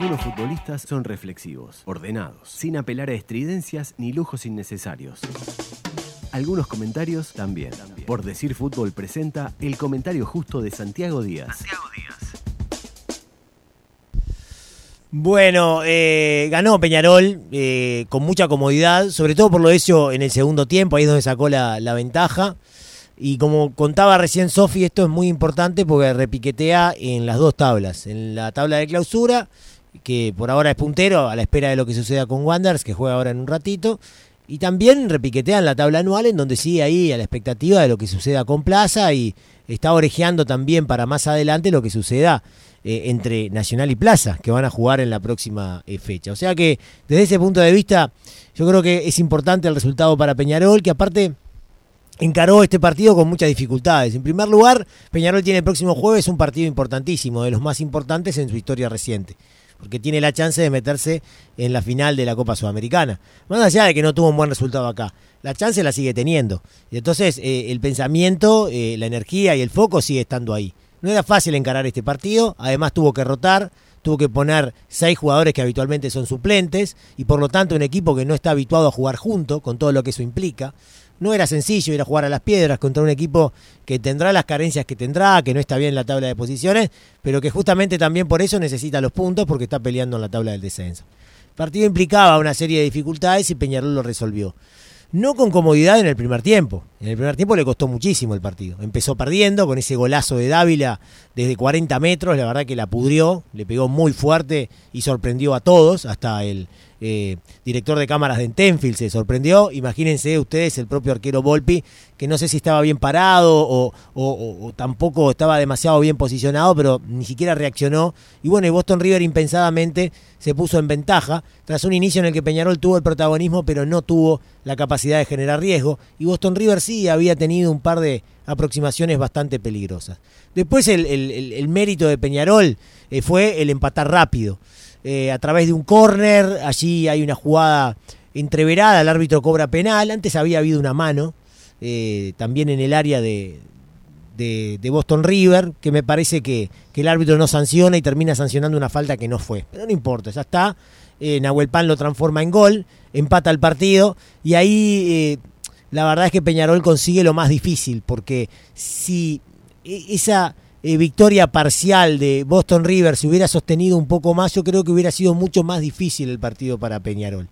Algunos futbolistas son reflexivos, ordenados, sin apelar a estridencias ni lujos innecesarios. Algunos comentarios también. Por decir fútbol presenta el comentario justo de Santiago Díaz. Bueno, eh, ganó Peñarol eh, con mucha comodidad, sobre todo por lo hecho en el segundo tiempo, ahí es donde sacó la, la ventaja. Y como contaba recién Sofi, esto es muy importante porque repiquetea en las dos tablas. En la tabla de clausura, que por ahora es puntero, a la espera de lo que suceda con Wanderers, que juega ahora en un ratito. Y también repiquetea en la tabla anual, en donde sigue ahí a la expectativa de lo que suceda con Plaza y está orejeando también para más adelante lo que suceda eh, entre Nacional y Plaza, que van a jugar en la próxima eh, fecha. O sea que desde ese punto de vista, yo creo que es importante el resultado para Peñarol, que aparte encaró este partido con muchas dificultades. En primer lugar, Peñarol tiene el próximo jueves un partido importantísimo, de los más importantes en su historia reciente porque tiene la chance de meterse en la final de la Copa Sudamericana. Más allá de que no tuvo un buen resultado acá, la chance la sigue teniendo. Y entonces eh, el pensamiento, eh, la energía y el foco sigue estando ahí. No era fácil encarar este partido, además tuvo que rotar, tuvo que poner seis jugadores que habitualmente son suplentes y por lo tanto un equipo que no está habituado a jugar junto, con todo lo que eso implica. No era sencillo ir a jugar a las piedras contra un equipo que tendrá las carencias que tendrá, que no está bien en la tabla de posiciones, pero que justamente también por eso necesita los puntos porque está peleando en la tabla del descenso. El partido implicaba una serie de dificultades y Peñarol lo resolvió. No con comodidad en el primer tiempo. En el primer tiempo le costó muchísimo el partido. Empezó perdiendo con ese golazo de Dávila desde 40 metros. La verdad que la pudrió, le pegó muy fuerte y sorprendió a todos, hasta el, eh, director de cámaras de Entenfield se sorprendió. Imagínense ustedes el propio arquero Volpi, que no sé si estaba bien parado o, tampoco estaba demasiado bien posicionado, pero ni siquiera reaccionó. Y bueno, Boston River impensadamente se puso en ventaja tras un inicio en el que Peñarol tuvo el protagonismo, pero no tuvo la capacidad de generar riesgo. Y Boston River sí había tenido un par de aproximaciones bastante peligrosas. Después el, mérito de Peñarol eh, fue el empatar rápido. Eh, a través de un córner. Allí hay una jugada entreverada, el árbitro cobra penal. Antes había habido una mano, eh, también en el área de, de, Boston River, que me parece que, el árbitro no sanciona y termina sancionando una falta que no fue. Pero no importa, ya está. Eh, Nahuel Pan lo transforma en gol, empata el partido y ahí la verdad es que Peñarol consigue lo más difícil, porque si e, esa eh, victoria parcial de Boston River se hubiera sostenido un poco más, yo creo que hubiera sido mucho más difícil el partido para Peñarol.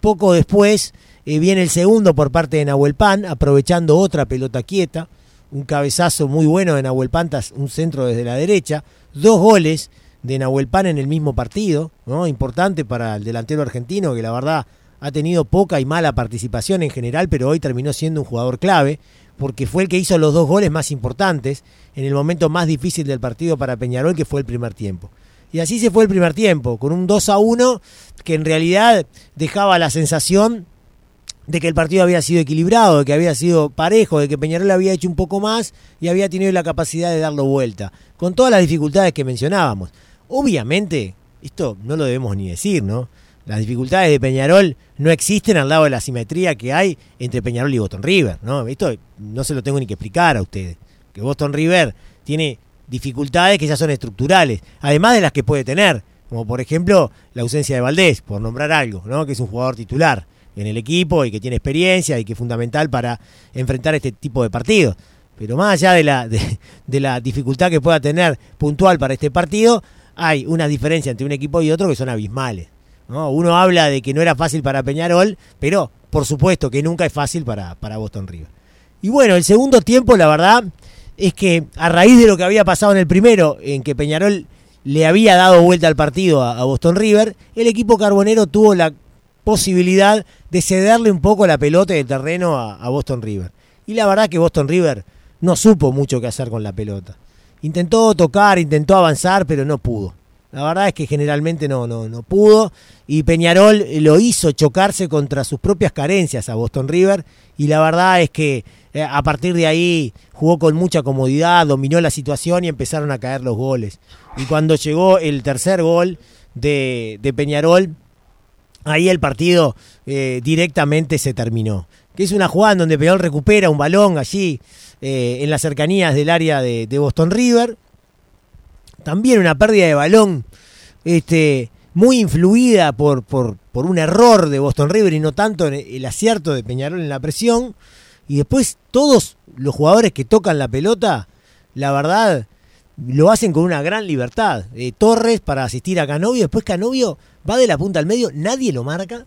Poco después eh, viene el segundo por parte de Nahuel Pan, aprovechando otra pelota quieta, un cabezazo muy bueno de Nahuel Pan, un centro desde la derecha, dos goles de Nahuel Pan en el mismo partido, ¿no? importante para el delantero argentino que la verdad ha tenido poca y mala participación en general, pero hoy terminó siendo un jugador clave porque fue el que hizo los dos goles más importantes en el momento más difícil del partido para Peñarol, que fue el primer tiempo. Y así se fue el primer tiempo, con un 2 a 1 que en realidad dejaba la sensación de que el partido había sido equilibrado, de que había sido parejo, de que Peñarol había hecho un poco más y había tenido la capacidad de darlo vuelta, con todas las dificultades que mencionábamos. Obviamente, esto no lo debemos ni decir, ¿no? Las dificultades de Peñarol no existen al lado de la simetría que hay entre Peñarol y Boston River, ¿no? Esto no se lo tengo ni que explicar a ustedes. Que Boston River tiene dificultades que ya son estructurales, además de las que puede tener, como por ejemplo la ausencia de Valdés, por nombrar algo, ¿no? Que es un jugador titular en el equipo y que tiene experiencia y que es fundamental para enfrentar este tipo de partidos. Pero más allá de la, de la dificultad que pueda tener puntual para este partido, hay una diferencia entre un equipo y otro que son abismales. Uno habla de que no era fácil para Peñarol, pero por supuesto que nunca es fácil para, para Boston River. Y bueno, el segundo tiempo, la verdad, es que a raíz de lo que había pasado en el primero, en que Peñarol le había dado vuelta al partido a, Boston River, el equipo carbonero tuvo la posibilidad de cederle un poco la pelota de terreno a, Boston River. Y la verdad que Boston River no supo mucho qué hacer con la pelota. Intentó tocar, intentó avanzar, pero no pudo. La verdad es que generalmente no, no, no pudo y Peñarol lo hizo chocarse contra sus propias carencias a Boston River y la verdad es que eh, a partir de ahí jugó con mucha comodidad, dominó la situación y empezaron a caer los goles. Y cuando llegó el tercer gol de, Peñarol, ahí el partido eh, directamente se terminó. Que es una jugada en donde Peñarol recupera un balón allí eh, en las cercanías del área de Boston River también una pérdida de balón este, muy influida por, por, por un error de Boston River y no tanto el acierto de Peñarol en la presión. Y después todos los jugadores que tocan la pelota, la verdad, lo hacen con una gran libertad. Eh, Torres para asistir a Canovio, después Canovio va de la punta al medio, nadie lo marca.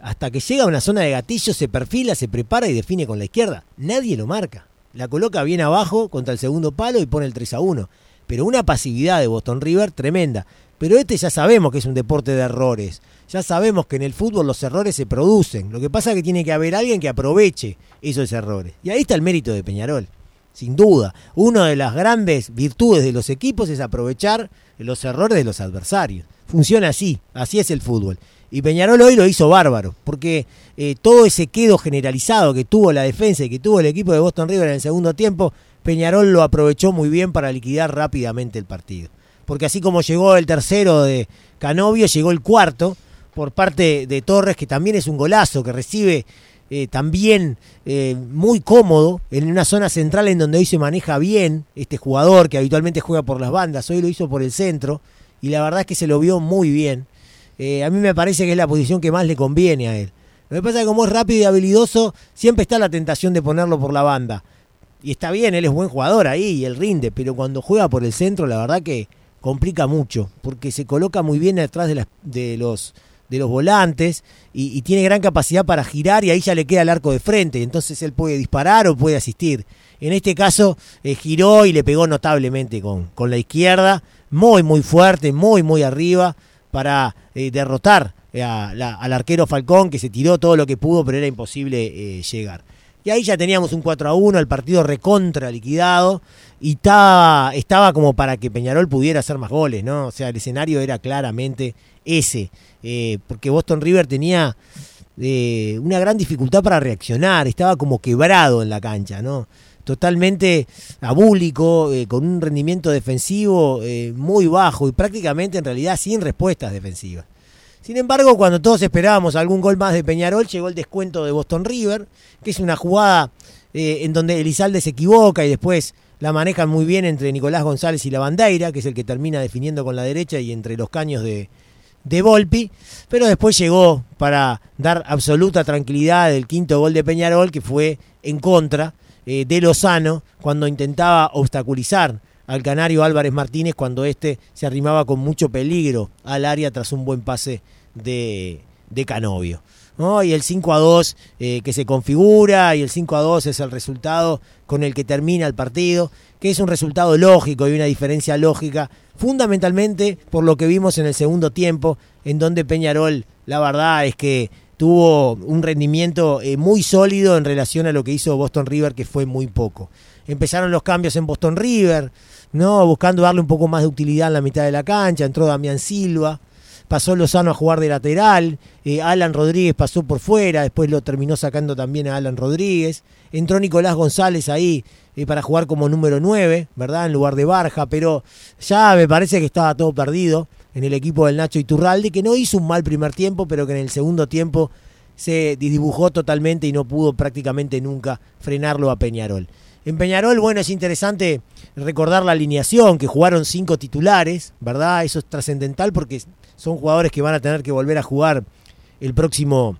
Hasta que llega a una zona de gatillo, se perfila, se prepara y define con la izquierda. Nadie lo marca. La coloca bien abajo contra el segundo palo y pone el 3 a 1. Pero una pasividad de Boston River tremenda. Pero este ya sabemos que es un deporte de errores. Ya sabemos que en el fútbol los errores se producen. Lo que pasa es que tiene que haber alguien que aproveche esos errores. Y ahí está el mérito de Peñarol sin duda. Una de las grandes virtudes de los equipos es aprovechar los errores de los adversarios. Funciona así, así es el fútbol. Y Peñarol hoy lo hizo bárbaro, porque eh, todo ese quedo generalizado que tuvo la defensa y que tuvo el equipo de Boston River en el segundo tiempo, Peñarol lo aprovechó muy bien para liquidar rápidamente el partido. Porque así como llegó el tercero de Canovio, llegó el cuarto por parte de Torres, que también es un golazo, que recibe eh, también eh, muy cómodo en una zona central en donde hoy se maneja bien este jugador que habitualmente juega por las bandas, hoy lo hizo por el centro y la verdad es que se lo vio muy bien. Eh, a mí me parece que es la posición que más le conviene a él. Lo que pasa es que como es rápido y habilidoso, siempre está la tentación de ponerlo por la banda. Y está bien, él es buen jugador ahí y él rinde, pero cuando juega por el centro, la verdad que complica mucho, porque se coloca muy bien detrás de, de los de los volantes y, tiene gran capacidad para girar y ahí ya le queda el arco de frente, entonces él puede disparar o puede asistir. En este caso eh, giró y le pegó notablemente con, con, la izquierda, muy muy fuerte, muy muy arriba para eh, derrotar eh, al arquero Falcón que se tiró todo lo que pudo pero era imposible llegar. Y ahí ya teníamos un 4 a 1, el partido recontra liquidado y estaba, estaba como para que Peñarol pudiera hacer más goles, ¿no? O sea, el escenario era claramente ese, eh, porque Boston River tenía eh, una gran dificultad para reaccionar, estaba como quebrado en la cancha, ¿no? Totalmente abúlico, eh, con un rendimiento defensivo muy bajo y prácticamente en realidad sin respuestas defensivas. Sin embargo, cuando todos esperábamos algún gol más de Peñarol, llegó el descuento de Boston River, que es una jugada en donde Elizalde se equivoca y después la manejan muy bien entre Nicolás González y la Bandeira, que es el que termina definiendo con la derecha y entre los caños de, de Volpi, pero después llegó para dar absoluta tranquilidad el quinto gol de Peñarol, que fue en contra eh, de Lozano cuando intentaba obstaculizar al canario Álvarez Martínez cuando éste se arrimaba con mucho peligro al área tras un buen pase de, de Canovio. Y el 5 a 2 eh, que se configura y el 5 a 2 es el resultado con el que termina el partido, que es un resultado lógico y una diferencia lógica, fundamentalmente por lo que vimos en el segundo tiempo, en donde Peñarol, la verdad es que tuvo un rendimiento eh, muy sólido en relación a lo que hizo Boston River, que fue muy poco. Empezaron los cambios en Boston River, ¿no? buscando darle un poco más de utilidad en la mitad de la cancha, entró Damián Silva, pasó Lozano a jugar de lateral, eh, Alan Rodríguez pasó por fuera, después lo terminó sacando también a Alan Rodríguez, entró Nicolás González ahí eh, para jugar como número 9, ¿verdad? En lugar de Barja, pero ya me parece que estaba todo perdido en el equipo del Nacho Iturralde, que no hizo un mal primer tiempo, pero que en el segundo tiempo se dibujó totalmente y no pudo prácticamente nunca frenarlo a Peñarol. En Peñarol, bueno, es interesante recordar la alineación, que jugaron cinco titulares, ¿verdad? Eso es trascendental porque son jugadores que van a tener que volver a jugar el próximo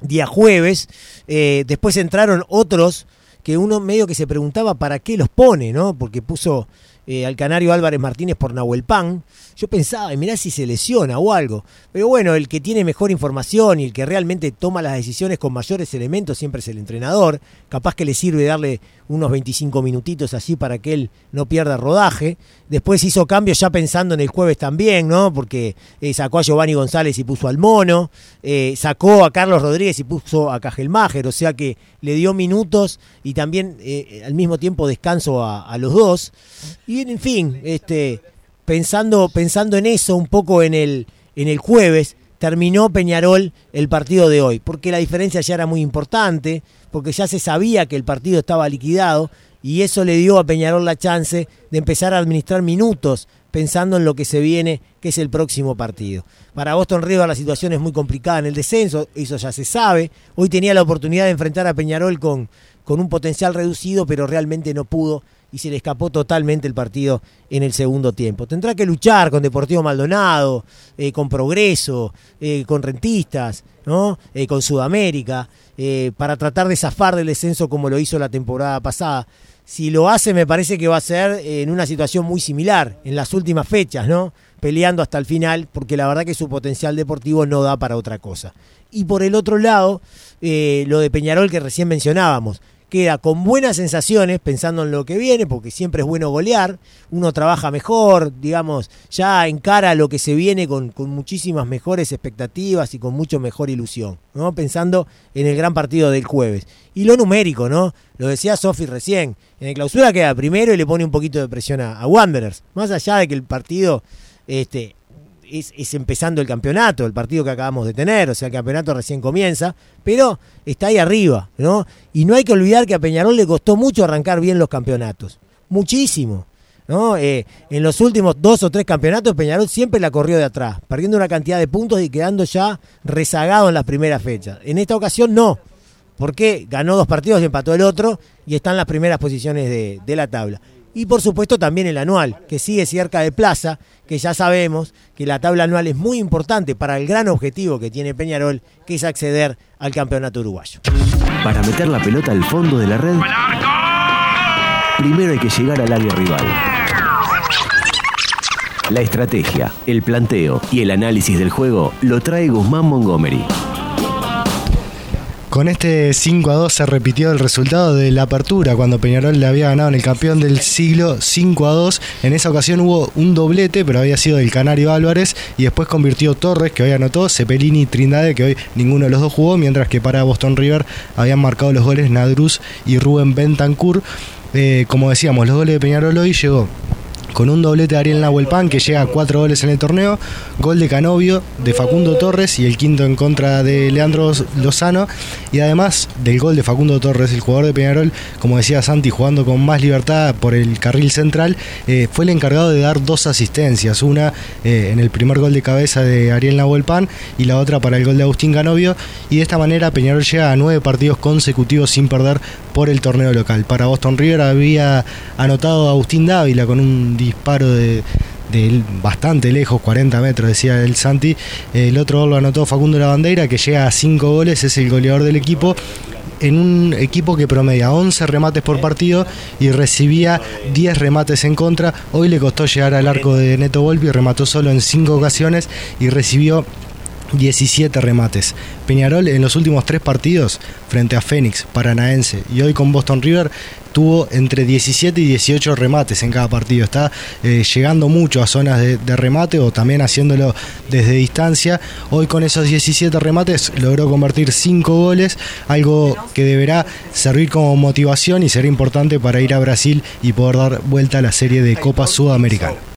día jueves. Eh, después entraron otros que uno medio que se preguntaba para qué los pone, ¿no? Porque puso eh, al canario Álvarez Martínez por Nahuel Pan. Yo pensaba, mirá si se lesiona o algo. Pero bueno, el que tiene mejor información y el que realmente toma las decisiones con mayores elementos siempre es el entrenador. Capaz que le sirve darle unos 25 minutitos así para que él no pierda rodaje. Después hizo cambios ya pensando en el jueves también, ¿no? Porque eh, sacó a Giovanni González y puso al Mono. Eh, sacó a Carlos Rodríguez y puso a Cajelmacher. O sea que le dio minutos y también al mismo tiempo descanso a, a los dos. Y en fin, este pensando, pensando en eso un poco en el, en el jueves, terminó Peñarol el partido de hoy, porque la diferencia ya era muy importante, porque ya se sabía que el partido estaba liquidado y eso le dio a Peñarol la chance de empezar a administrar minutos pensando en lo que se viene, que es el próximo partido. Para Boston River la situación es muy complicada en el descenso, eso ya se sabe. Hoy tenía la oportunidad de enfrentar a Peñarol con, con un potencial reducido, pero realmente no pudo y se le escapó totalmente el partido en el segundo tiempo. Tendrá que luchar con Deportivo Maldonado, eh, con Progreso, eh, con Rentistas, ¿no? Eh, con Sudamérica, para tratar de zafar del descenso como lo hizo la temporada pasada. Si lo hace, me parece que va a ser en una situación muy similar, en las últimas fechas, ¿no? Peleando hasta el final, porque la verdad que su potencial deportivo no da para otra cosa. Y por el otro lado, lo de Peñarol que recién mencionábamos queda con buenas sensaciones pensando en lo que viene, porque siempre es bueno golear, uno trabaja mejor, digamos, ya encara lo que se viene con, muchísimas mejores expectativas y con mucho mejor ilusión, ¿no? Pensando en el gran partido del jueves. Y lo numérico, ¿no? Lo decía Sofi recién, en el clausura queda primero y le pone un poquito de presión a, a Wanderers, más allá de que el partido este, es, empezando el campeonato, el partido que acabamos de tener, o sea, el campeonato recién comienza, pero está ahí arriba, ¿no? Y no hay que olvidar que a Peñarol le costó mucho arrancar bien los campeonatos, muchísimo. ¿no? Eh, en los últimos dos o tres campeonatos Peñarol siempre la corrió de atrás, perdiendo una cantidad de puntos y quedando ya rezagado en las primeras fechas. En esta ocasión no, porque ganó dos partidos y empató el otro y está en las primeras posiciones de, de la tabla y por supuesto también el anual, que sigue cerca de plaza, que ya sabemos que la tabla anual es muy importante para el gran objetivo que tiene Peñarol, que es acceder al campeonato uruguayo. Para meter la pelota al fondo de la red, primero hay que llegar al área rival. La estrategia, el planteo y el análisis del juego lo trae Guzmán Montgomery. Con este 5 a 2 se repitió el resultado de la apertura cuando Peñarol le había ganado en el campeón del siglo 5 a 2. En esa ocasión hubo un doblete, pero había sido del Canario Álvarez y después convirtió Torres, que hoy anotó, Cepelini y Trindade, que hoy ninguno de los dos jugó, mientras que para Boston River habían marcado los goles Nadruz y Rubén Bentancur. Eh, como decíamos, los goles de Peñarol hoy llegó con un doblete de Ariel Nahuelpan que llega a cuatro goles en el torneo, gol de Canovio, de Facundo Torres y el quinto en contra de Leandro Lozano y además del gol de Facundo Torres, el jugador de Peñarol, como decía Santi, jugando con más libertad por el carril central, eh, fue el encargado de dar dos asistencias, una eh, en el primer gol de cabeza de Ariel Nahuelpan y la otra para el gol de Agustín Canovio y de esta manera Peñarol llega a nueve partidos consecutivos sin perder por el torneo local. Para Boston River había anotado Agustín Dávila con un disparo de, bastante lejos, 40 metros, decía el Santi. El otro gol lo anotó Facundo Lavandeira, que llega a 5 goles, es el goleador del equipo en un equipo que promedia 11 remates por partido y recibía 10 remates en contra. Hoy le costó llegar al arco de Neto Volpi, remató solo en 5 ocasiones y recibió 17 remates. Peñarol en los últimos tres partidos frente a Fénix, Paranaense y hoy con Boston River tuvo entre 17 y 18 remates en cada partido. Está eh, llegando mucho a zonas de, de, remate o también haciéndolo desde distancia. Hoy con esos 17 remates logró convertir 5 goles, algo que deberá servir como motivación y será importante para ir a Brasil y poder dar vuelta a la serie de Copa Sudamericana.